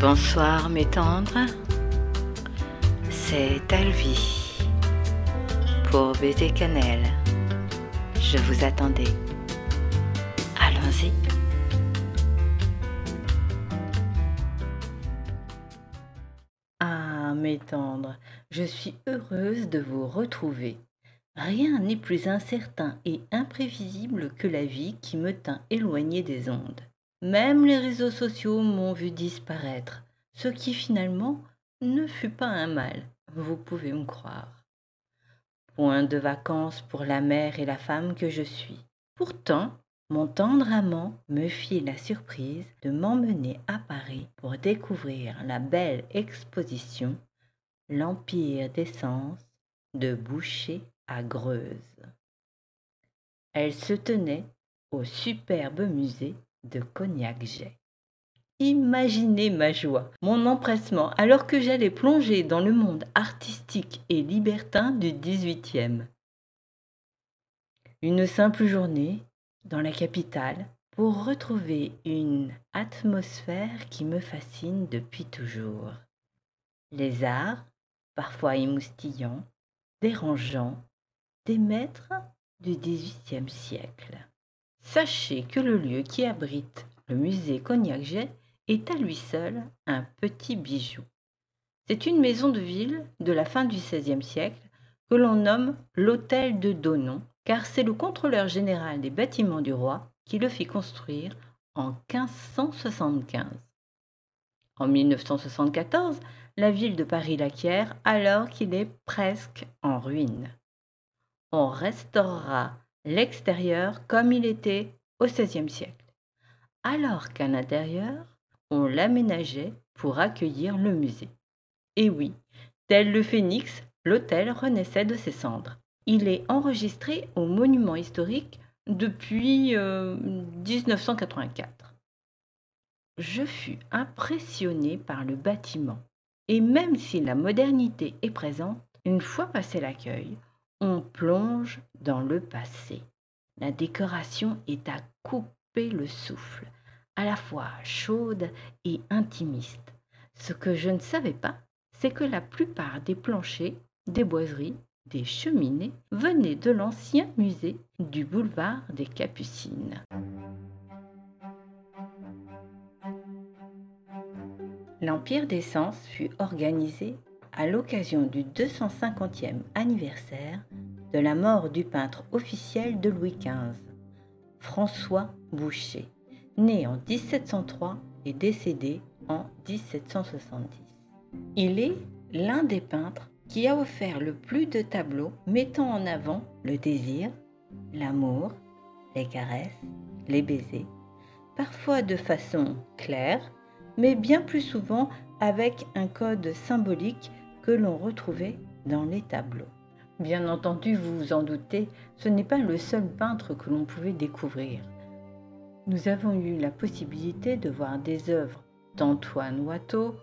Bonsoir mes tendres, c'est Alvi pour Baiser Cannelle. Je vous attendais. Allons-y. Ah mes tendres, je suis heureuse de vous retrouver. Rien n'est plus incertain et imprévisible que la vie qui me tint éloignée des ondes. Même les réseaux sociaux m'ont vu disparaître, ce qui finalement ne fut pas un mal, vous pouvez me croire. Point de vacances pour la mère et la femme que je suis. Pourtant, mon tendre amant me fit la surprise de m'emmener à Paris pour découvrir la belle exposition L'Empire des Sens de Boucher à Greuze. Elle se tenait au superbe musée de Cognac-Jet. Imaginez ma joie, mon empressement alors que j'allais plonger dans le monde artistique et libertin du XVIIIe. Une simple journée dans la capitale pour retrouver une atmosphère qui me fascine depuis toujours. Les arts, parfois émoustillants, dérangeants, des maîtres du XVIIIe siècle. Sachez que le lieu qui abrite le musée Cognac-Jet est à lui seul un petit bijou. C'est une maison de ville de la fin du XVIe siècle que l'on nomme l'hôtel de Donon, car c'est le contrôleur général des bâtiments du roi qui le fit construire en 1575. En 1974, la ville de Paris l'acquiert alors qu'il est presque en ruine. On restaurera l'extérieur comme il était au XVIe siècle, alors qu'à l'intérieur, on l'aménageait pour accueillir le musée. Et oui, tel le phénix, l'hôtel renaissait de ses cendres. Il est enregistré au monument historique depuis 1984. Euh, Je fus impressionné par le bâtiment, et même si la modernité est présente, une fois passé l'accueil, on plonge dans le passé. La décoration est à couper le souffle, à la fois chaude et intimiste. Ce que je ne savais pas, c'est que la plupart des planchers, des boiseries, des cheminées venaient de l'ancien musée du boulevard des Capucines. L'Empire des Sens fut organisé à l'occasion du 250e anniversaire de la mort du peintre officiel de Louis XV, François Boucher, né en 1703 et décédé en 1770. Il est l'un des peintres qui a offert le plus de tableaux mettant en avant le désir, l'amour, les caresses, les baisers, parfois de façon claire, mais bien plus souvent avec un code symbolique que l'on retrouvait dans les tableaux. Bien entendu, vous vous en doutez, ce n'est pas le seul peintre que l'on pouvait découvrir. Nous avons eu la possibilité de voir des œuvres d'Antoine Watteau,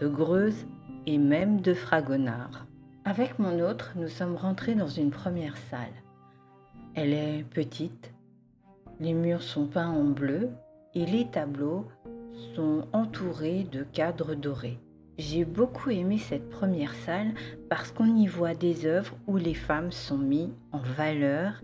de Greuze et même de Fragonard. Avec mon autre, nous sommes rentrés dans une première salle. Elle est petite, les murs sont peints en bleu et les tableaux sont entourés de cadres dorés. J'ai beaucoup aimé cette première salle parce qu'on y voit des œuvres où les femmes sont mises en valeur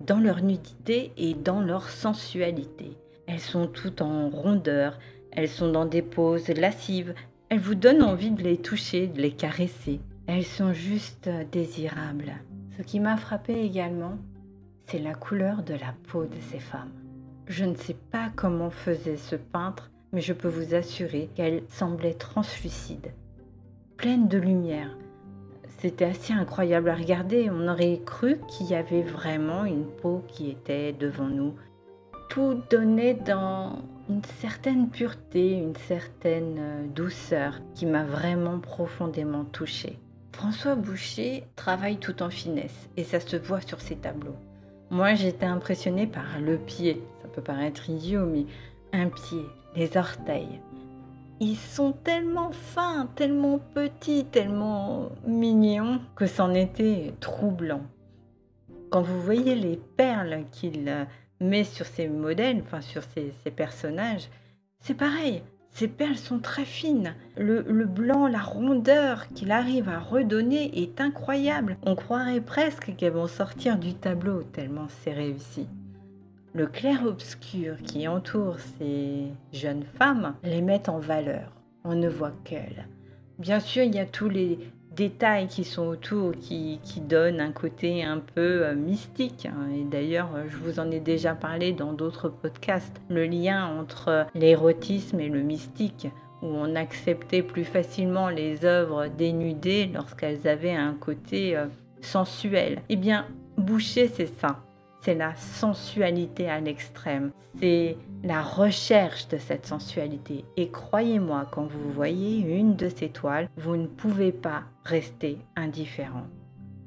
dans leur nudité et dans leur sensualité. Elles sont toutes en rondeur, elles sont dans des poses lascives, elles vous donnent envie de les toucher, de les caresser. Elles sont juste désirables. Ce qui m'a frappé également, c'est la couleur de la peau de ces femmes. Je ne sais pas comment faisait ce peintre mais je peux vous assurer qu'elle semblait translucide, pleine de lumière. C'était assez incroyable à regarder, on aurait cru qu'il y avait vraiment une peau qui était devant nous. Tout donnait dans une certaine pureté, une certaine euh, douceur qui m'a vraiment profondément touchée. François Boucher travaille tout en finesse et ça se voit sur ses tableaux. Moi, j'étais impressionnée par le pied. Ça peut paraître idiot, mais un pied, les orteils. Ils sont tellement fins, tellement petits, tellement mignons que c'en était troublant. Quand vous voyez les perles qu'il met sur ses modèles, enfin sur ses, personnages, c'est pareil, Ces perles sont très fines. Le, le blanc, la rondeur qu'il arrive à redonner est incroyable. On croirait presque qu'elles vont sortir du tableau tellement c'est réussi. Le clair-obscur qui entoure ces jeunes femmes les met en valeur. On ne voit qu'elles. Bien sûr, il y a tous les détails qui sont autour qui, donnent un côté un peu euh, mystique. hein. Et d'ailleurs, je vous en ai déjà parlé dans d'autres podcasts. Le lien entre l'érotisme et le mystique, où on acceptait plus facilement les œuvres dénudées lorsqu'elles avaient un côté euh, sensuel. Eh bien, Boucher, c'est ça. C'est la sensualité à l'extrême. C'est la recherche de cette sensualité. Et croyez-moi, quand vous voyez une de ces toiles, vous ne pouvez pas rester indifférent.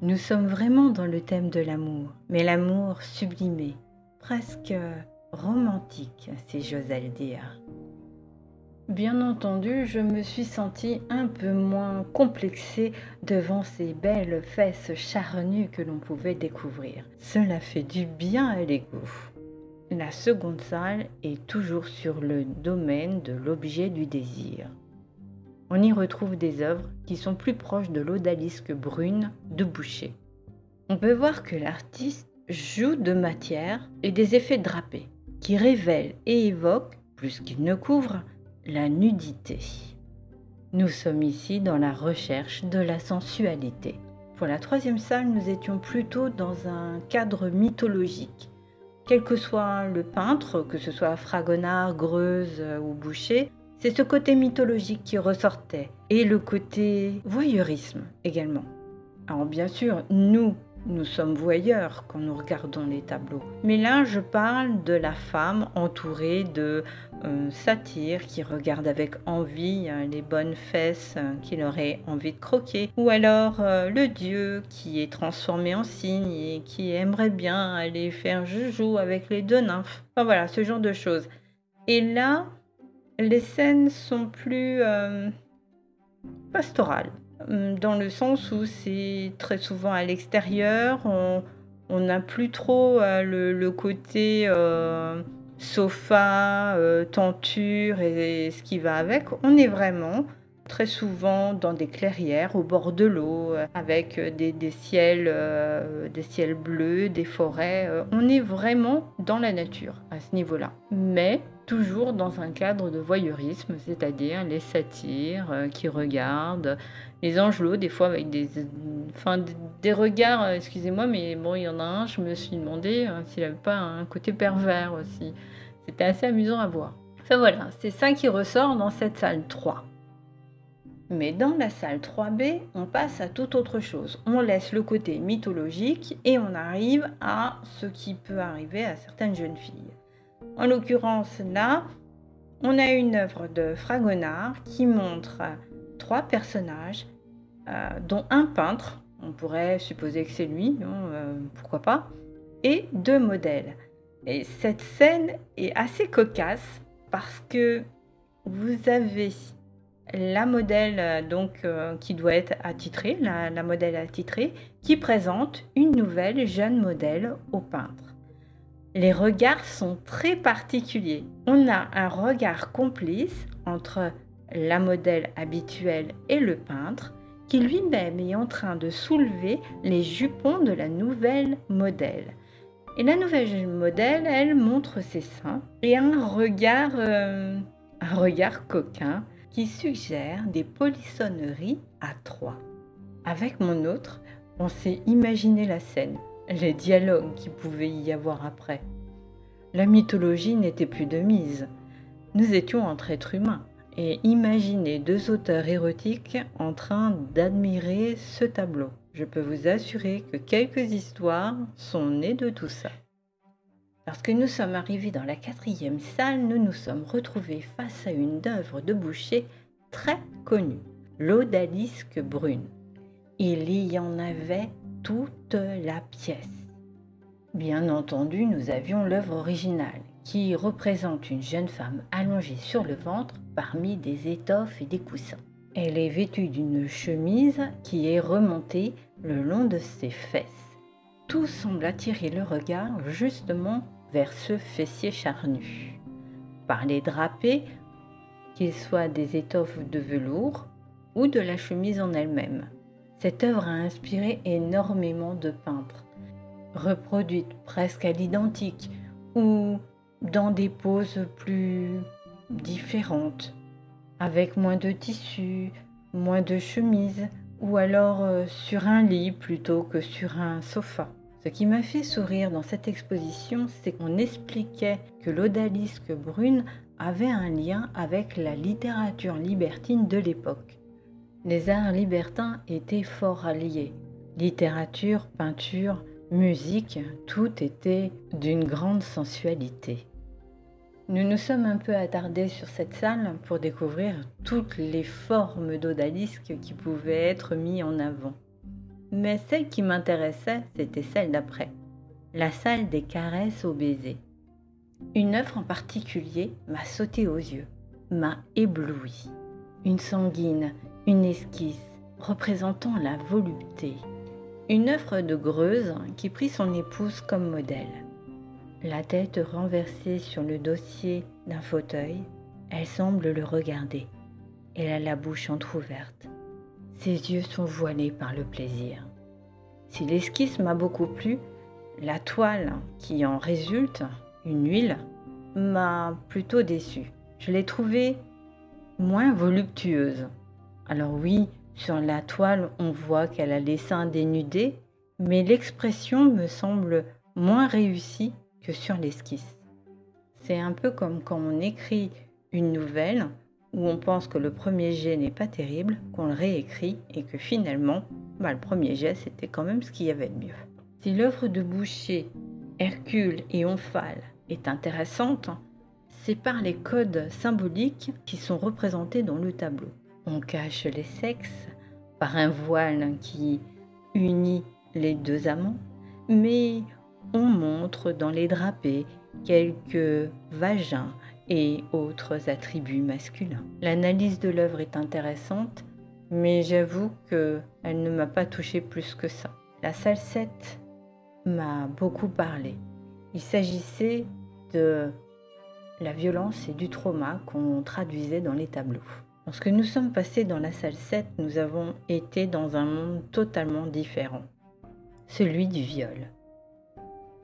Nous sommes vraiment dans le thème de l'amour, mais l'amour sublimé, presque romantique, si j'osais le dire. Bien entendu, je me suis sentie un peu moins complexée devant ces belles fesses charnues que l'on pouvait découvrir. Cela fait du bien à l'ego. La seconde salle est toujours sur le domaine de l'objet du désir. On y retrouve des œuvres qui sont plus proches de l'odalisque brune de Boucher. On peut voir que l'artiste joue de matière et des effets drapés qui révèlent et évoquent, plus qu'ils ne couvrent, la nudité. Nous sommes ici dans la recherche de la sensualité. Pour la troisième salle, nous étions plutôt dans un cadre mythologique. Quel que soit le peintre, que ce soit Fragonard, Greuze ou Boucher, c'est ce côté mythologique qui ressortait et le côté voyeurisme également. Alors bien sûr, nous, nous sommes voyeurs quand nous regardons les tableaux. Mais là, je parle de la femme entourée de euh, satyres qui regardent avec envie euh, les bonnes fesses euh, qu'il aurait envie de croquer. Ou alors le dieu qui est transformé en cygne et qui aimerait bien aller faire joujou avec les deux nymphes. Enfin voilà, ce genre de choses. Et là, les scènes sont plus pastorales dans le sens où c'est très souvent à l'extérieur, on n'a plus trop euh, le, côté euh, sofa, euh, tenture et, ce qui va avec. On est vraiment très souvent dans des clairières au bord de l'eau, avec des, ciels, des ciels bleus, des forêts. On est vraiment dans la nature à ce niveau-là. Mais toujours dans un cadre de voyeurisme, c'est-à-dire les satyres euh, qui regardent, les angelots, des fois avec des, enfin, des- des regards, euh, excusez-moi, mais bon, il y en a un, je me suis demandé euh, s'il n'avait pas un côté pervers aussi. C'était assez amusant à voir. Enfin voilà, c'est ça qui ressort dans cette salle 3. Mais dans la salle 3B, on passe à toute autre chose. On laisse le côté mythologique et on arrive à ce qui peut arriver à certaines jeunes filles. En l'occurrence, là, on a une œuvre de Fragonard qui montre trois personnages, euh, dont un peintre, on pourrait supposer que c'est lui, euh, pourquoi pas, et deux modèles. Et cette scène est assez cocasse parce que vous avez la modèle euh, donc qui doit être attitrée, la modèle attitrée, qui présente une nouvelle jeune modèle au peintre. Les regards sont très particuliers. On a un regard complice entre la modèle habituelle et le peintre, qui lui-même est en train de soulever les jupons de la nouvelle modèle. Et la nouvelle modèle, elle montre ses seins et un regard, euh, un regard coquin qui suggère des polissonneries à trois. Avec mon autre, on s'est imaginé la scène, les dialogues qu'il pouvait y avoir après. La mythologie n'était plus de mise. Nous étions entre êtres humains et imaginez deux auteurs érotiques en train d'admirer ce tableau. Je peux vous assurer que quelques histoires sont nées de tout ça. Lorsque nous sommes arrivés dans la quatrième salle, nous nous sommes retrouvés face à une œuvre de Boucher très connue, l'Odalisque brune. Il y en avait toute la pièce. Bien entendu, nous avions l'œuvre originale, qui représente une jeune femme allongée sur le ventre parmi des étoffes et des coussins. Elle est vêtue d'une chemise qui est remontée le long de ses fesses. Tout semble attirer le regard justement vers ce fessier charnu. Par les drapés, qu'il soit des étoffes de velours ou de la chemise en elle-même. Cette œuvre a inspiré énormément de peintres, reproduite presque à l'identique ou dans des poses plus différentes, avec moins de tissu, moins de chemise, ou alors euh, sur un lit plutôt que sur un sofa. Ce qui m'a fait sourire dans cette exposition, c'est qu'on expliquait que l'odalisque brune avait un lien avec la littérature libertine de l'époque. Les arts libertins étaient fort alliés. Littérature, peinture, musique, tout était d'une grande sensualité. Nous nous sommes un peu attardés sur cette salle pour découvrir toutes les formes d'odalisques qui pouvaient être mises en avant. Mais celle qui m'intéressait, c'était celle d'après, la salle des caresses au baiser. Une œuvre en particulier m'a sauté aux yeux, m'a ébloui. Une sanguine, une esquisse représentant la volupté. Une œuvre de Greuze qui prit son épouse comme modèle. La tête renversée sur le dossier d'un fauteuil, elle semble le regarder. Elle a la bouche entr'ouverte. Ses yeux sont voilés par le plaisir. Si l'esquisse m'a beaucoup plu, la toile qui en résulte, une huile, m'a plutôt déçue. Je l'ai trouvée moins voluptueuse. Alors oui, sur la toile, on voit qu'elle a les seins dénudés, mais l'expression me semble moins réussie que sur l'esquisse. C'est un peu comme quand on écrit une nouvelle où on pense que le premier jet n'est pas terrible, qu'on le réécrit et que finalement, bah, le premier jet, c'était quand même ce qu'il y avait de mieux. Si l'œuvre de Boucher, Hercule et Omphale est intéressante, c'est par les codes symboliques qui sont représentés dans le tableau. On cache les sexes par un voile qui unit les deux amants, mais on montre dans les drapés quelques vagins et autres attributs masculins. L'analyse de l'œuvre est intéressante, mais j'avoue qu'elle ne m'a pas touché plus que ça. La salle 7 m'a beaucoup parlé. Il s'agissait de la violence et du trauma qu'on traduisait dans les tableaux. Lorsque nous sommes passés dans la salle 7, nous avons été dans un monde totalement différent, celui du viol.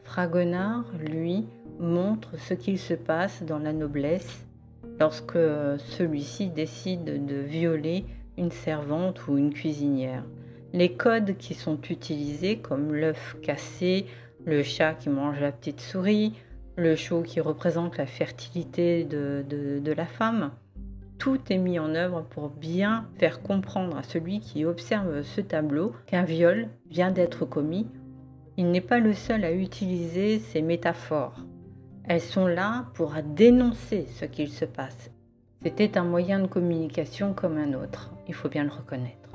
Fragonard, lui, montre ce qu'il se passe dans la noblesse lorsque celui-ci décide de violer une servante ou une cuisinière. Les codes qui sont utilisés, comme l'œuf cassé, le chat qui mange la petite souris, le chou qui représente la fertilité de, de la femme, tout est mis en œuvre pour bien faire comprendre à celui qui observe ce tableau qu'un viol vient d'être commis il n'est pas le seul à utiliser ces métaphores. Elles sont là pour dénoncer ce qu'il se passe. C'était un moyen de communication comme un autre, il faut bien le reconnaître.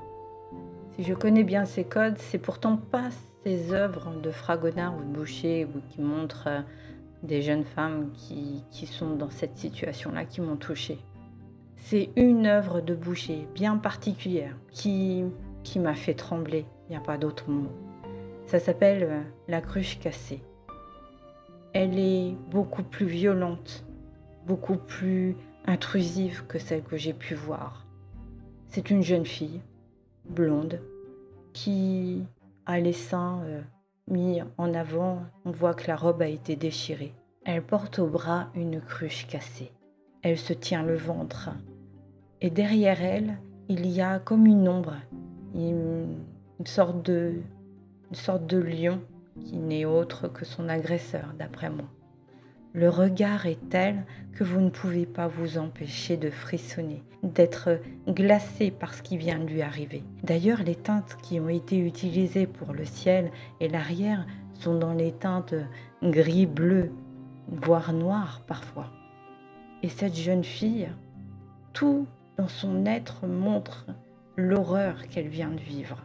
Si je connais bien ces codes, c'est pourtant pas ces œuvres de Fragonard ou de Boucher ou qui montrent euh, des jeunes femmes qui, qui sont dans cette situation-là qui m'ont touchée. C'est une œuvre de Boucher bien particulière qui, qui m'a fait trembler, il n'y a pas d'autre mot. Ça s'appelle euh, la cruche cassée. Elle est beaucoup plus violente, beaucoup plus intrusive que celle que j'ai pu voir. C'est une jeune fille, blonde, qui a les seins euh, mis en avant. On voit que la robe a été déchirée. Elle porte au bras une cruche cassée. Elle se tient le ventre. Et derrière elle, il y a comme une ombre, une sorte de une sorte de lion qui n'est autre que son agresseur, d'après moi. Le regard est tel que vous ne pouvez pas vous empêcher de frissonner, d'être glacé par ce qui vient de lui arriver. D'ailleurs, les teintes qui ont été utilisées pour le ciel et l'arrière sont dans les teintes gris-bleu, voire noir parfois. Et cette jeune fille, tout dans son être montre l'horreur qu'elle vient de vivre.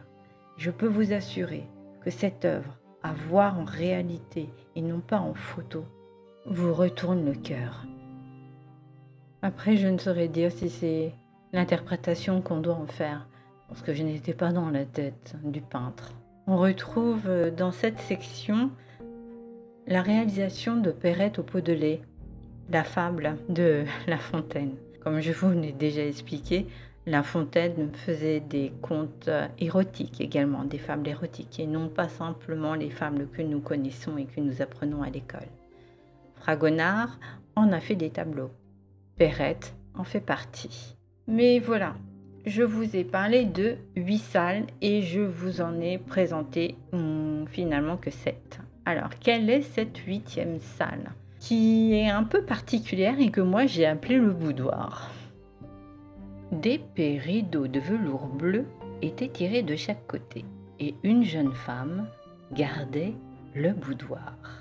Je peux vous assurer que cette œuvre, à voir en réalité et non pas en photo, vous retourne le cœur. Après, je ne saurais dire si c'est l'interprétation qu'on doit en faire, parce que je n'étais pas dans la tête du peintre. On retrouve euh, dans cette section la réalisation de Perrette au pot de lait, la fable de La Fontaine. Comme je vous l'ai déjà expliqué, La Fontaine faisait des contes euh, érotiques également, des fables érotiques, et non pas simplement les fables que nous connaissons et que nous apprenons à l'école. Fragonard en a fait des tableaux. Perrette en fait partie. Mais voilà, je vous ai parlé de huit salles et je vous en ai présenté hum, finalement que sept. Alors, quelle est cette huitième salle qui est un peu particulière et que moi j'ai appelé le boudoir? Des rideaux de velours bleu étaient tirés de chaque côté et une jeune femme gardait le boudoir.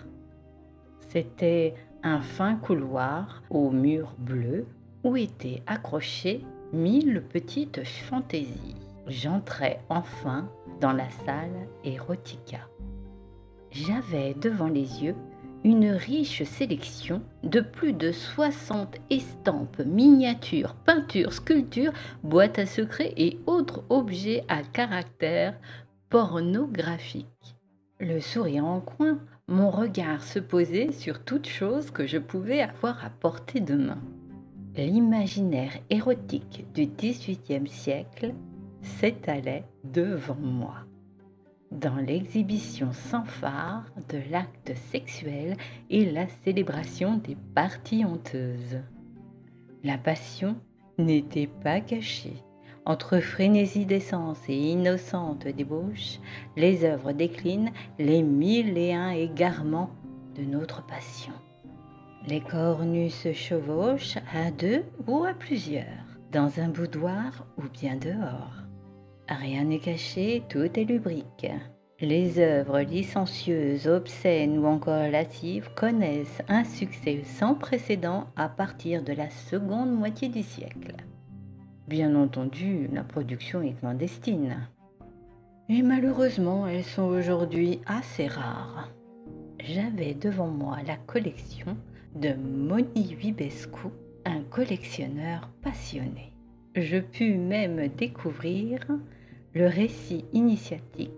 C'était un fin couloir aux murs bleus où étaient accrochées mille petites fantaisies. J'entrais enfin dans la salle Erotica. J'avais devant les yeux une riche sélection de plus de 60 estampes, miniatures, peintures, sculptures, boîtes à secrets et autres objets à caractère pornographique. Le sourire en coin, mon regard se posait sur toute chose que je pouvais avoir à portée de main. L'imaginaire érotique du XVIIIe siècle s'étalait devant moi. Dans l'exhibition sans phare de l'acte sexuel et la célébration des parties honteuses. La passion n'était pas cachée. Entre frénésie d'essence et innocente débauche, les œuvres déclinent les mille et un égarements de notre passion. Les corps se chevauchent à deux ou à plusieurs, dans un boudoir ou bien dehors. Rien n'est caché, tout est lubrique. Les œuvres licencieuses, obscènes ou encore lascives connaissent un succès sans précédent à partir de la seconde moitié du siècle. Bien entendu, la production est clandestine. Et malheureusement, elles sont aujourd'hui assez rares. J'avais devant moi la collection de Moni Vibescu, un collectionneur passionné. Je pus même découvrir le récit initiatique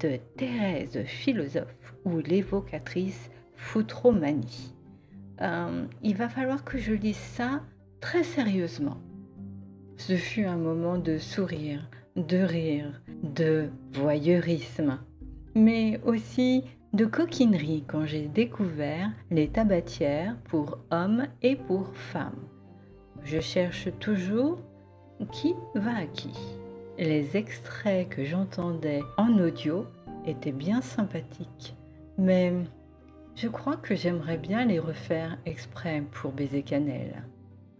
de Thérèse philosophe ou l'évocatrice Foutromanie. Euh, il va falloir que je lise ça très sérieusement. Ce fut un moment de sourire, de rire, de voyeurisme, mais aussi de coquinerie quand j'ai découvert les tabatières pour hommes et pour femmes. Je cherche toujours qui va à qui. Les extraits que j'entendais en audio étaient bien sympathiques, mais je crois que j'aimerais bien les refaire exprès pour baiser cannelle.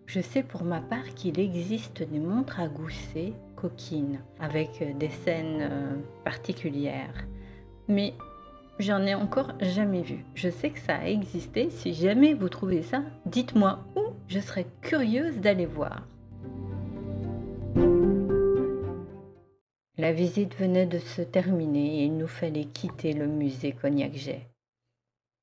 Je sais pour ma part qu'il existe des montres à gousset coquines avec des scènes euh, particulières, mais J'en ai encore jamais vu. Je sais que ça a existé. Si jamais vous trouvez ça, dites-moi où. Je serais curieuse d'aller voir. La visite venait de se terminer et il nous fallait quitter le musée Cognac-Jet.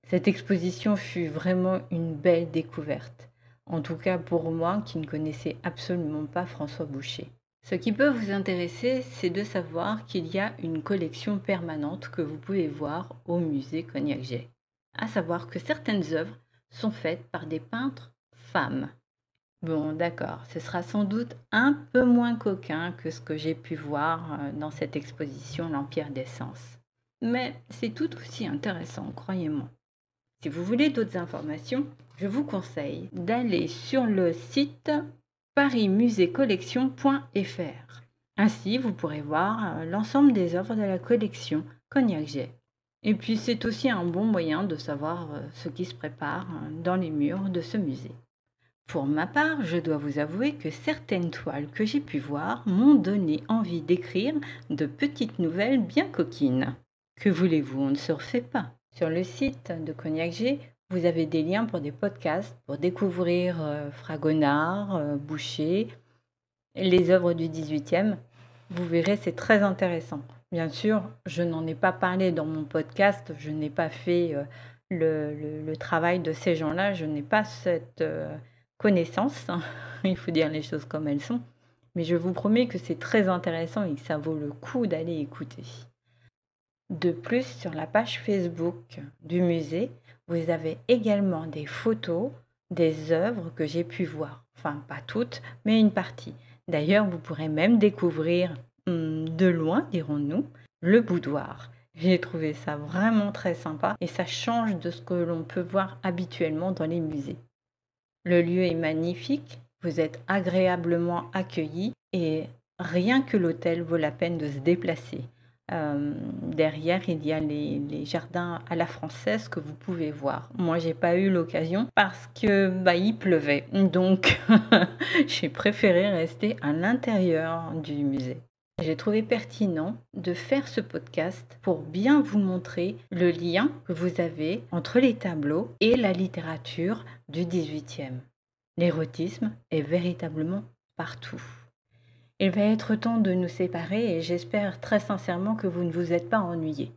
Cette exposition fut vraiment une belle découverte, en tout cas pour moi qui ne connaissais absolument pas François Boucher. Ce qui peut vous intéresser, c'est de savoir qu'il y a une collection permanente que vous pouvez voir au musée Cognac-Jet. À savoir que certaines œuvres sont faites par des peintres femmes. Bon, d'accord, ce sera sans doute un peu moins coquin que ce que j'ai pu voir euh, dans cette exposition L'Empire des Sens. Mais c'est tout aussi intéressant, croyez-moi. Si vous voulez d'autres informations, je vous conseille d'aller sur le site parismusécollection.fr. Ainsi, vous pourrez voir euh, l'ensemble des œuvres de la collection Cognac Jet. Et puis, c'est aussi un bon moyen de savoir euh, ce qui se prépare euh, dans les murs de ce musée. Pour ma part, je dois vous avouer que certaines toiles que j'ai pu voir m'ont donné envie d'écrire de petites nouvelles bien coquines. Que voulez-vous, on ne se refait pas. Sur le site de Cognac G, vous avez des liens pour des podcasts, pour découvrir euh, Fragonard, euh, Boucher, les œuvres du 18e. Vous verrez, c'est très intéressant. Bien sûr, je n'en ai pas parlé dans mon podcast, je n'ai pas fait euh, le, travail de ces gens-là, je n'ai pas cette connaissance, il faut dire les choses comme elles sont, mais je vous promets que c'est très intéressant et que ça vaut le coup d'aller écouter. De plus, sur la page Facebook du musée, vous avez également des photos des œuvres que j'ai pu voir. Enfin, pas toutes, mais une partie. D'ailleurs, vous pourrez même découvrir, hum, de loin, dirons-nous, le boudoir. J'ai trouvé ça vraiment très sympa et ça change de ce que l'on peut voir habituellement dans les musées. Le lieu est magnifique, vous êtes agréablement accueillis et rien que l'hôtel vaut la peine de se déplacer. Euh, derrière, il y a les, jardins à la française que vous pouvez voir. Moi, j'ai pas eu l'occasion parce que bah, il pleuvait, donc j'ai préféré rester à l'intérieur du musée. J'ai trouvé pertinent de faire ce podcast pour bien vous montrer le lien que vous avez entre les tableaux et la littérature du 18e. L'érotisme est véritablement partout. Il va être temps de nous séparer et j'espère très sincèrement que vous ne vous êtes pas ennuyés.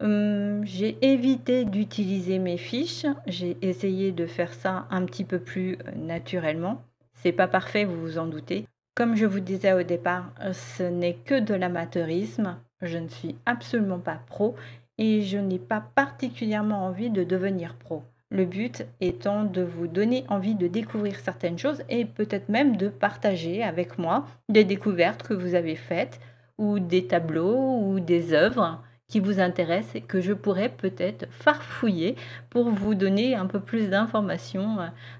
Hum, j'ai évité d'utiliser mes fiches, j'ai essayé de faire ça un petit peu plus euh, naturellement. C'est pas parfait, vous vous en doutez. Comme je vous disais au départ, ce n'est que de l'amateurisme. Je ne suis absolument pas pro et je n'ai pas particulièrement envie de devenir pro. Le but étant de vous donner envie de découvrir certaines choses et peut-être même de partager avec moi des découvertes que vous avez faites ou des tableaux ou des œuvres qui vous intéressent et que je pourrais peut-être farfouiller pour vous donner un peu plus d'informations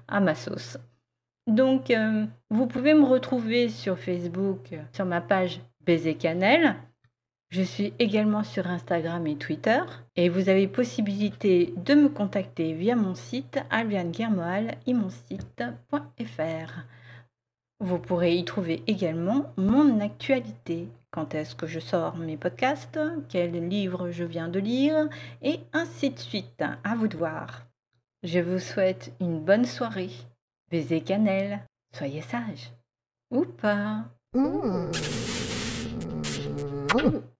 à ma sauce. Donc, euh, vous pouvez me retrouver sur Facebook, sur ma page Baiser. Je suis également sur Instagram et Twitter et vous avez possibilité de me contacter via mon site albianguermoal.fr. Vous pourrez y trouver également mon actualité, quand est-ce que je sors mes podcasts, quels livres je viens de lire et ainsi de suite. À vous de voir. Je vous souhaite une bonne soirée. Baiser cannelle, soyez sage. Ou pas. Mmh. Mmh.